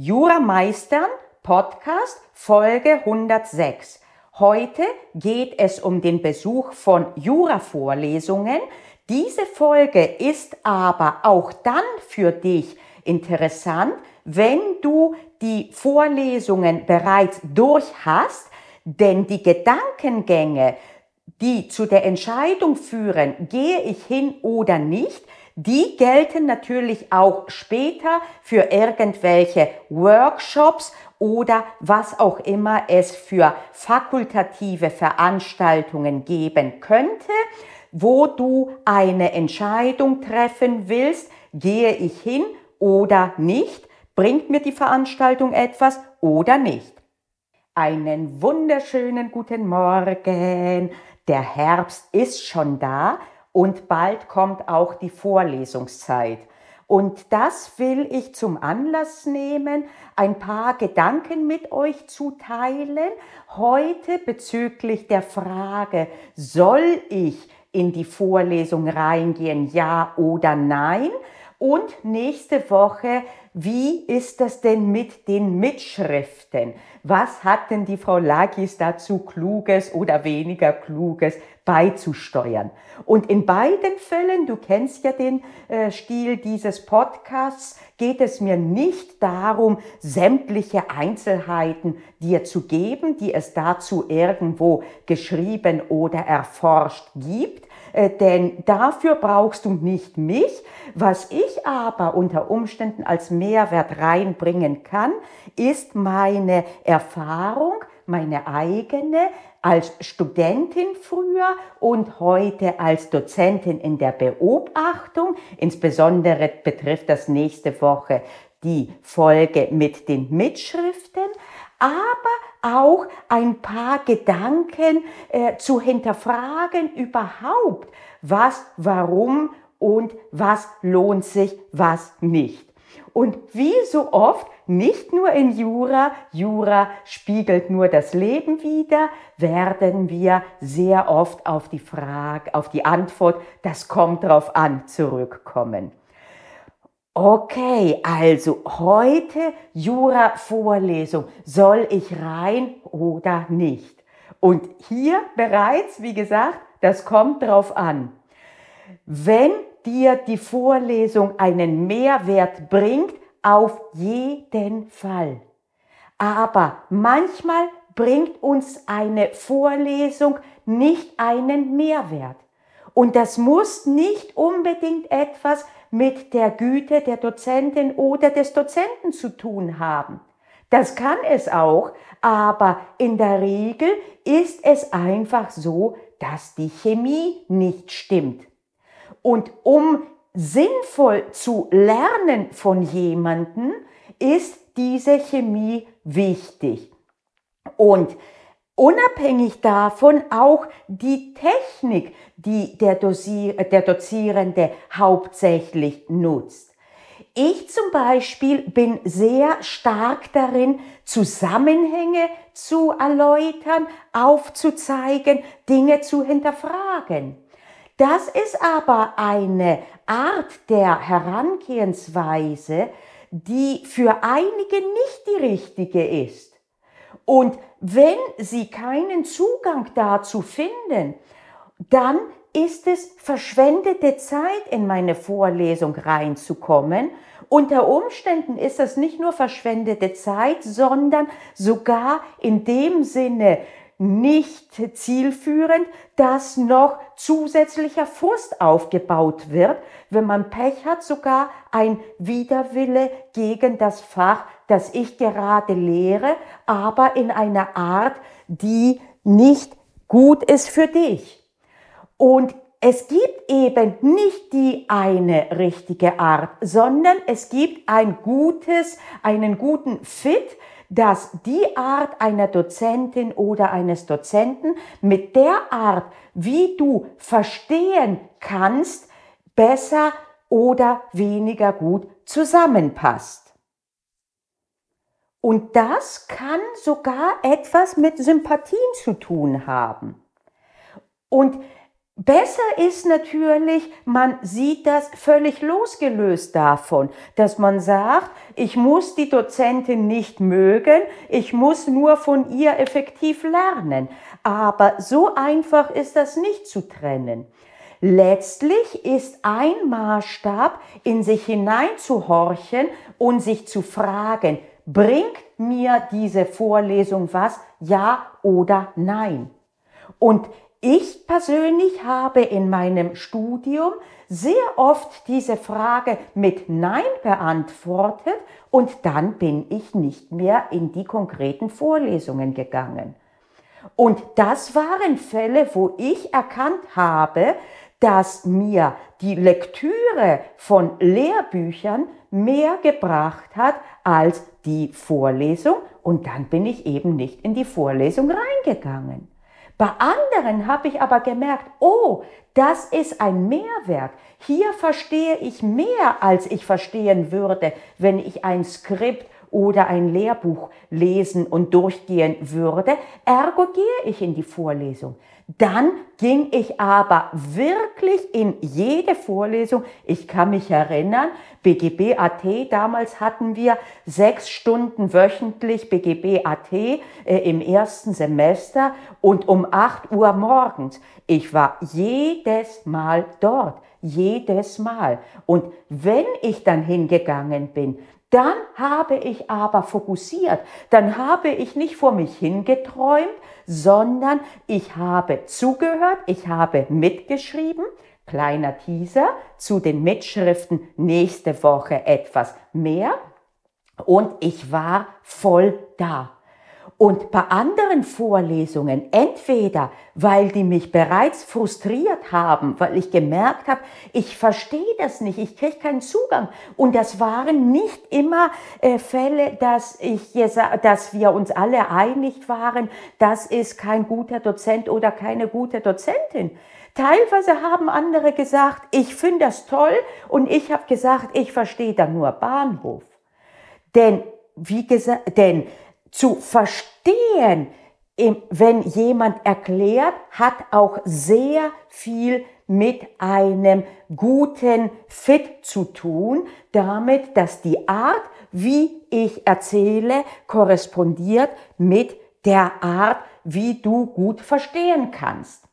Jura Meistern Podcast Folge 106. Heute geht es um den Besuch von Jura-Vorlesungen. Diese Folge ist aber auch dann für dich interessant, wenn du die Vorlesungen bereits durch hast, denn die Gedankengänge, die zu der Entscheidung führen, gehe ich hin oder nicht, die gelten natürlich auch später für irgendwelche Workshops oder was auch immer es für fakultative Veranstaltungen geben könnte, wo du eine Entscheidung treffen willst, gehe ich hin oder nicht, bringt mir die Veranstaltung etwas oder nicht. Einen wunderschönen guten Morgen. Der Herbst ist schon da und bald kommt auch die Vorlesungszeit. Und das will ich zum Anlass nehmen, ein paar Gedanken mit euch zu teilen. Heute bezüglich der Frage, soll ich in die Vorlesung reingehen, ja oder nein? Und nächste Woche, wie ist das denn mit den Mitschriften? Was hat denn die Frau Lagis dazu Kluges oder weniger Kluges beizusteuern? Und in beiden Fällen, du kennst ja den äh, Stil dieses Podcasts, geht es mir nicht darum, sämtliche Einzelheiten dir zu geben, die es dazu irgendwo geschrieben oder erforscht gibt, denn dafür brauchst du nicht mich. Was ich aber unter Umständen als Mehrwert reinbringen kann, ist meine Erfahrung, meine eigene als Studentin früher und heute als Dozentin in der Beobachtung. Insbesondere betrifft das nächste Woche die Folge mit den Mitschriften aber auch ein paar Gedanken äh, zu hinterfragen überhaupt, was, warum und was lohnt sich, was nicht. Und wie so oft, nicht nur in Jura, Jura spiegelt nur das Leben wider, werden wir sehr oft auf die Frage, auf die Antwort, das kommt drauf an, zurückkommen. Okay, also heute Jura-Vorlesung. Soll ich rein oder nicht? Und hier bereits, wie gesagt, das kommt drauf an. Wenn dir die Vorlesung einen Mehrwert bringt, auf jeden Fall. Aber manchmal bringt uns eine Vorlesung nicht einen Mehrwert. Und das muss nicht unbedingt etwas mit der Güte der Dozentin oder des Dozenten zu tun haben. Das kann es auch, aber in der Regel ist es einfach so, dass die Chemie nicht stimmt. Und um sinnvoll zu lernen von jemanden, ist diese Chemie wichtig. Und unabhängig davon auch die Technik, die der, Dosier, der Dozierende hauptsächlich nutzt. Ich zum Beispiel bin sehr stark darin, Zusammenhänge zu erläutern, aufzuzeigen, Dinge zu hinterfragen. Das ist aber eine Art der Herangehensweise, die für einige nicht die richtige ist. Und wenn Sie keinen Zugang dazu finden, dann ist es verschwendete Zeit, in meine Vorlesung reinzukommen. Unter Umständen ist das nicht nur verschwendete Zeit, sondern sogar in dem Sinne nicht zielführend, dass noch zusätzlicher Frust aufgebaut wird, wenn man Pech hat, sogar ein Widerwille gegen das Fach, das ich gerade lehre, aber in einer Art, die nicht gut ist für dich. Und es gibt eben nicht die eine richtige Art, sondern es gibt ein gutes, einen guten Fit, dass die Art einer Dozentin oder eines Dozenten mit der Art, wie du verstehen kannst, besser oder weniger gut zusammenpasst. Und das kann sogar etwas mit Sympathien zu tun haben. Und Besser ist natürlich, man sieht das völlig losgelöst davon, dass man sagt, ich muss die Dozentin nicht mögen, ich muss nur von ihr effektiv lernen. Aber so einfach ist das nicht zu trennen. Letztlich ist ein Maßstab, in sich hineinzuhorchen und sich zu fragen, bringt mir diese Vorlesung was, ja oder nein? Und ich persönlich habe in meinem Studium sehr oft diese Frage mit Nein beantwortet und dann bin ich nicht mehr in die konkreten Vorlesungen gegangen. Und das waren Fälle, wo ich erkannt habe, dass mir die Lektüre von Lehrbüchern mehr gebracht hat als die Vorlesung und dann bin ich eben nicht in die Vorlesung reingegangen. Bei anderen habe ich aber gemerkt, oh, das ist ein Mehrwert. Hier verstehe ich mehr, als ich verstehen würde, wenn ich ein Skript oder ein Lehrbuch lesen und durchgehen würde. Ergo gehe ich in die Vorlesung. Dann ging ich aber wirklich in jede Vorlesung. Ich kann mich erinnern, BGB AT, damals hatten wir sechs Stunden wöchentlich BGB AT äh, im ersten Semester und um acht Uhr morgens. Ich war jedes Mal dort, jedes Mal. Und wenn ich dann hingegangen bin, dann habe ich aber fokussiert, dann habe ich nicht vor mich hingeträumt, sondern ich habe zugehört, ich habe mitgeschrieben, kleiner Teaser zu den Mitschriften nächste Woche etwas mehr und ich war voll da. Und bei anderen Vorlesungen, entweder weil die mich bereits frustriert haben, weil ich gemerkt habe, ich verstehe das nicht, ich kriege keinen Zugang. Und das waren nicht immer äh, Fälle, dass, ich, dass wir uns alle einig waren, das ist kein guter Dozent oder keine gute Dozentin. Teilweise haben andere gesagt, ich finde das toll und ich habe gesagt, ich verstehe da nur Bahnhof. Denn, wie gesagt, denn zu verstehen, wenn jemand erklärt, hat auch sehr viel mit einem guten Fit zu tun, damit, dass die Art, wie ich erzähle, korrespondiert mit der Art, wie du gut verstehen kannst.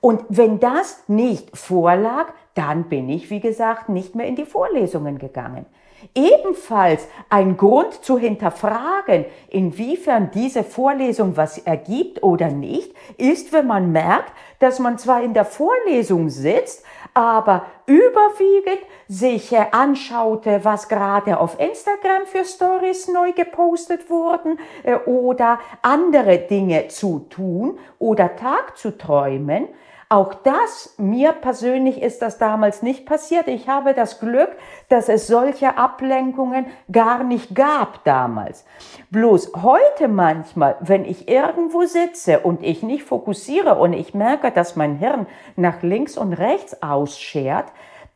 Und wenn das nicht vorlag, dann bin ich, wie gesagt, nicht mehr in die Vorlesungen gegangen. Ebenfalls ein Grund zu hinterfragen, inwiefern diese Vorlesung was ergibt oder nicht, ist, wenn man merkt, dass man zwar in der Vorlesung sitzt, aber überwiegend sich anschaute, was gerade auf Instagram für Stories neu gepostet wurden äh, oder andere Dinge zu tun oder Tag zu träumen, auch das, mir persönlich ist das damals nicht passiert. Ich habe das Glück, dass es solche Ablenkungen gar nicht gab damals. Bloß heute manchmal, wenn ich irgendwo sitze und ich nicht fokussiere und ich merke, dass mein Hirn nach links und rechts ausschert,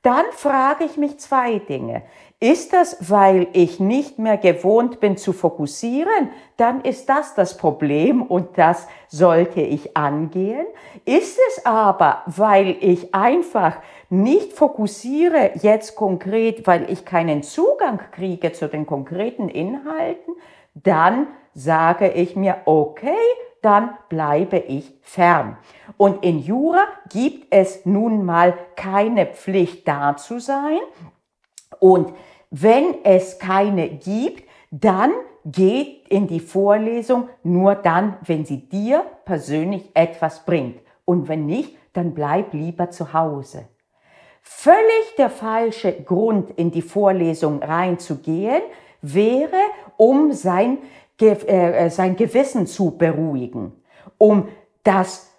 dann frage ich mich zwei Dinge. Ist das, weil ich nicht mehr gewohnt bin zu fokussieren? Dann ist das das Problem und das sollte ich angehen. Ist es aber, weil ich einfach nicht fokussiere jetzt konkret, weil ich keinen Zugang kriege zu den konkreten Inhalten, dann sage ich mir, okay, dann bleibe ich fern. Und in Jura gibt es nun mal keine Pflicht da zu sein. Und wenn es keine gibt, dann geht in die Vorlesung nur dann, wenn sie dir persönlich etwas bringt. Und wenn nicht, dann bleib lieber zu Hause. Völlig der falsche Grund, in die Vorlesung reinzugehen, wäre, um sein, äh, sein Gewissen zu beruhigen, um das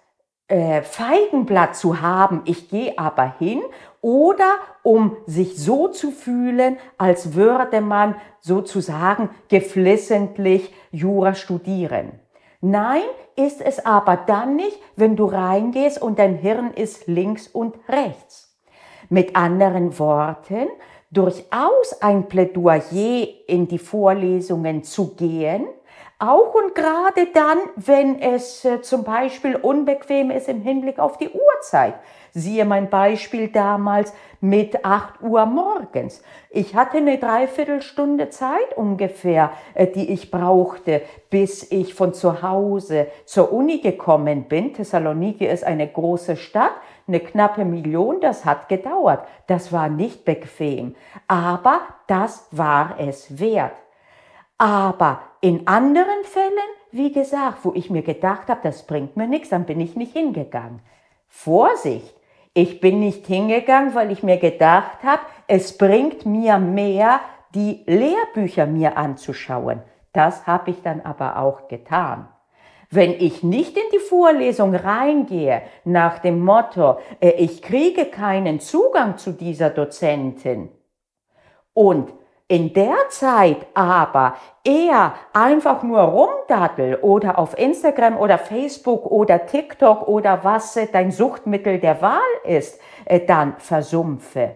äh, Feigenblatt zu haben, ich gehe aber hin, oder um sich so zu fühlen, als würde man sozusagen geflissentlich Jura studieren. Nein, ist es aber dann nicht, wenn du reingehst und dein Hirn ist links und rechts. Mit anderen Worten, durchaus ein Plädoyer in die Vorlesungen zu gehen, auch und gerade dann, wenn es äh, zum Beispiel unbequem ist im Hinblick auf die Uhrzeit. Siehe mein Beispiel damals mit 8 Uhr morgens. Ich hatte eine Dreiviertelstunde Zeit ungefähr, äh, die ich brauchte, bis ich von zu Hause zur Uni gekommen bin. Thessaloniki ist eine große Stadt, eine knappe Million, das hat gedauert. Das war nicht bequem, aber das war es wert. Aber in anderen Fällen, wie gesagt, wo ich mir gedacht habe, das bringt mir nichts, dann bin ich nicht hingegangen. Vorsicht, ich bin nicht hingegangen, weil ich mir gedacht habe, es bringt mir mehr, die Lehrbücher mir anzuschauen. Das habe ich dann aber auch getan. Wenn ich nicht in die Vorlesung reingehe nach dem Motto, äh, ich kriege keinen Zugang zu dieser Dozentin und in der Zeit aber eher einfach nur rumdattel oder auf Instagram oder Facebook oder TikTok oder was dein Suchtmittel der Wahl ist, äh, dann versumpfe,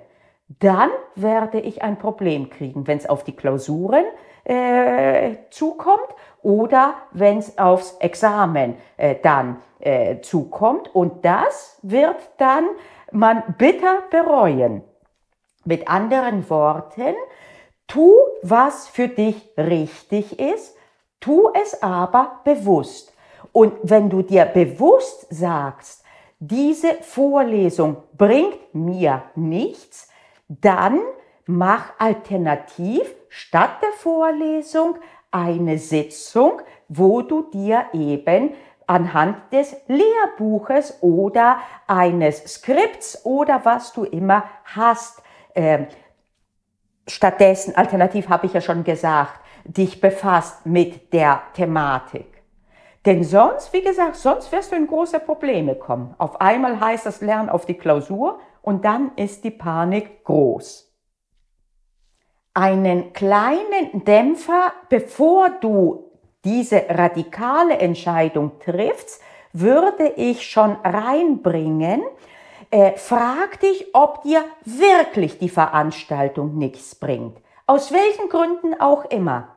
dann werde ich ein Problem kriegen, wenn es auf die Klausuren äh, zukommt oder wenn es aufs Examen äh, dann äh, zukommt. Und das wird dann man bitter bereuen. Mit anderen Worten, tu, was für dich richtig ist, tu es aber bewusst. Und wenn du dir bewusst sagst, diese Vorlesung bringt mir nichts, dann mach alternativ statt der Vorlesung eine Sitzung, wo du dir eben anhand des Lehrbuches oder eines Skripts oder was du immer hast, äh, stattdessen, alternativ habe ich ja schon gesagt, dich befasst mit der Thematik. Denn sonst, wie gesagt, sonst wirst du in große Probleme kommen. Auf einmal heißt das Lernen auf die Klausur und dann ist die Panik groß einen kleinen Dämpfer, bevor du diese radikale Entscheidung triffst, würde ich schon reinbringen. Äh, frag dich, ob dir wirklich die Veranstaltung nichts bringt. Aus welchen Gründen auch immer.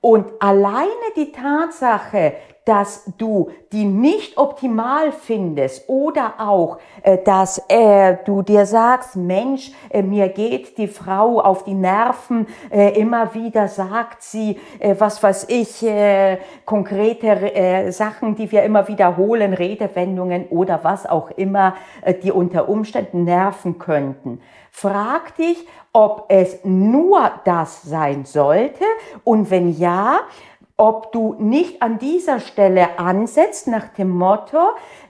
Und alleine die Tatsache, dass du die nicht optimal findest oder auch, äh, dass äh, du dir sagst, Mensch, äh, mir geht die Frau auf die Nerven, äh, immer wieder sagt sie, äh, was weiß ich, äh, konkrete Sachen, die wir immer wiederholen, Redewendungen oder was auch immer, die unter Umständen nerven könnten. Frag dich, ob es nur das sein sollte und wenn ja, ob du nicht an dieser Stelle ansetzt nach dem Motto,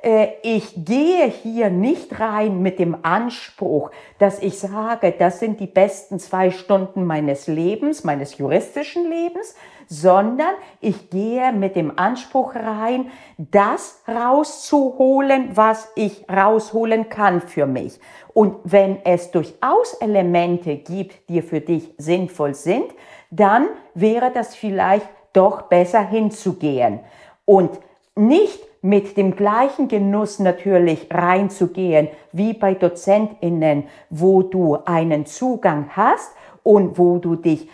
äh, ich gehe hier nicht rein mit dem Anspruch, dass ich sage, das sind die besten zwei Stunden meines Lebens, meines juristischen Lebens, sondern ich gehe mit dem Anspruch rein, das rauszuholen, was ich rausholen kann für mich. Und wenn es durchaus Elemente gibt, die für dich sinnvoll sind, dann wäre das vielleicht doch besser hinzugehen und nicht mit dem gleichen Genuss natürlich reinzugehen wie bei Dozentinnen, wo du einen Zugang hast und wo du dich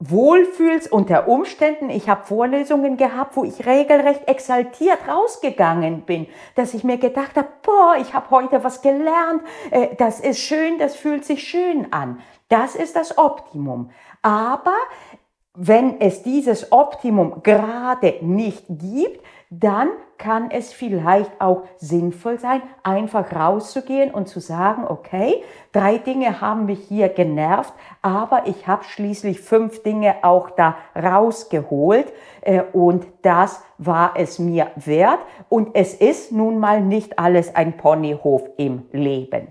wohlfühlst unter Umständen. Ich habe Vorlesungen gehabt, wo ich regelrecht exaltiert rausgegangen bin, dass ich mir gedacht habe, boah, ich habe heute was gelernt, äh, das ist schön, das fühlt sich schön an. Das ist das Optimum. Aber wenn es dieses Optimum gerade nicht gibt, dann kann es vielleicht auch sinnvoll sein, einfach rauszugehen und zu sagen, okay, drei Dinge haben mich hier genervt, aber ich habe schließlich fünf Dinge auch da rausgeholt äh, und das war es mir wert und es ist nun mal nicht alles ein Ponyhof im Leben.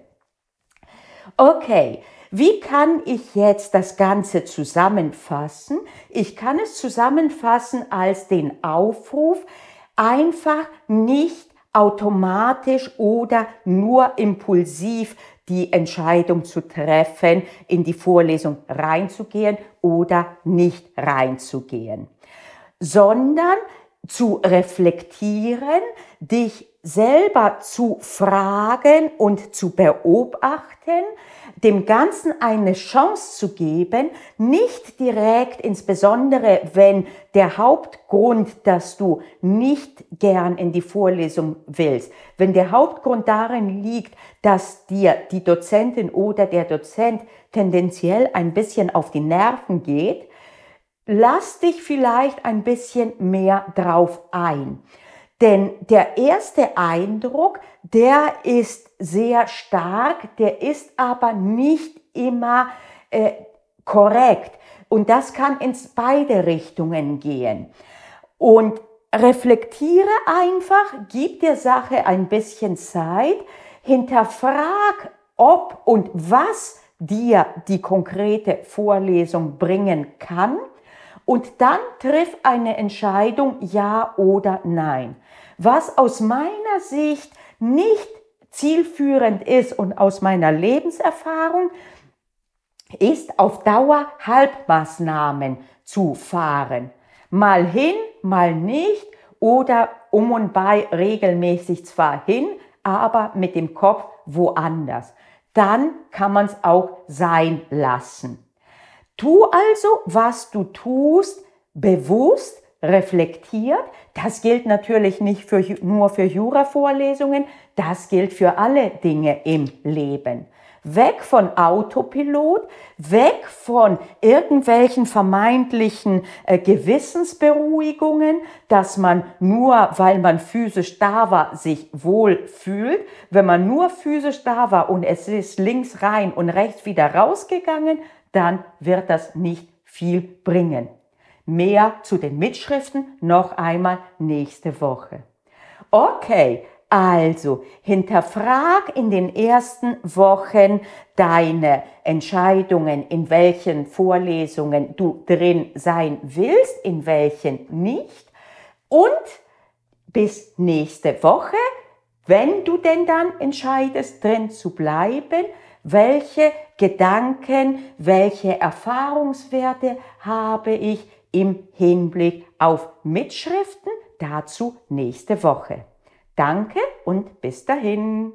Okay, wie kann ich jetzt das Ganze zusammenfassen? Ich kann es zusammenfassen als den Aufruf, einfach nicht automatisch oder nur impulsiv die Entscheidung zu treffen, in die Vorlesung reinzugehen oder nicht reinzugehen, sondern zu reflektieren, dich selber zu fragen und zu beobachten, dem Ganzen eine Chance zu geben, nicht direkt, insbesondere wenn der Hauptgrund, dass du nicht gern in die Vorlesung willst, wenn der Hauptgrund darin liegt, dass dir die Dozentin oder der Dozent tendenziell ein bisschen auf die Nerven geht, lass dich vielleicht ein bisschen mehr drauf ein. Denn der erste Eindruck, der ist sehr stark, der ist aber nicht immer äh, korrekt. Und das kann ins beide Richtungen gehen. Und reflektiere einfach, gib der Sache ein bisschen Zeit, hinterfrag, ob und was dir die konkrete Vorlesung bringen kann und dann triff eine Entscheidung ja oder nein. Was aus meiner Sicht nicht zielführend ist und aus meiner Lebenserfahrung, ist auf Dauer Halbmaßnahmen zu fahren. Mal hin, mal nicht oder um und bei regelmäßig zwar hin, aber mit dem Kopf woanders. Dann kann man es auch sein lassen. Tu also, was du tust, bewusst, reflektiert. Das gilt natürlich nicht für, nur für Jura-Vorlesungen, das gilt für alle Dinge im Leben. Weg von Autopilot, weg von irgendwelchen vermeintlichen äh, Gewissensberuhigungen, dass man nur, weil man physisch da war, sich wohl fühlt. Wenn man nur physisch da war und es ist links rein und rechts wieder rausgegangen, dann wird das nicht viel bringen. Mehr zu den Mitschriften noch einmal nächste Woche. Okay, also hinterfrag in den ersten Wochen deine Entscheidungen, in welchen Vorlesungen du drin sein willst, in welchen nicht. Und bis nächste Woche, wenn du denn dann entscheidest, drin zu bleiben, welche Gedanken, welche Erfahrungswerte habe ich im Hinblick auf Mitschriften? Dazu nächste Woche. Danke und bis dahin.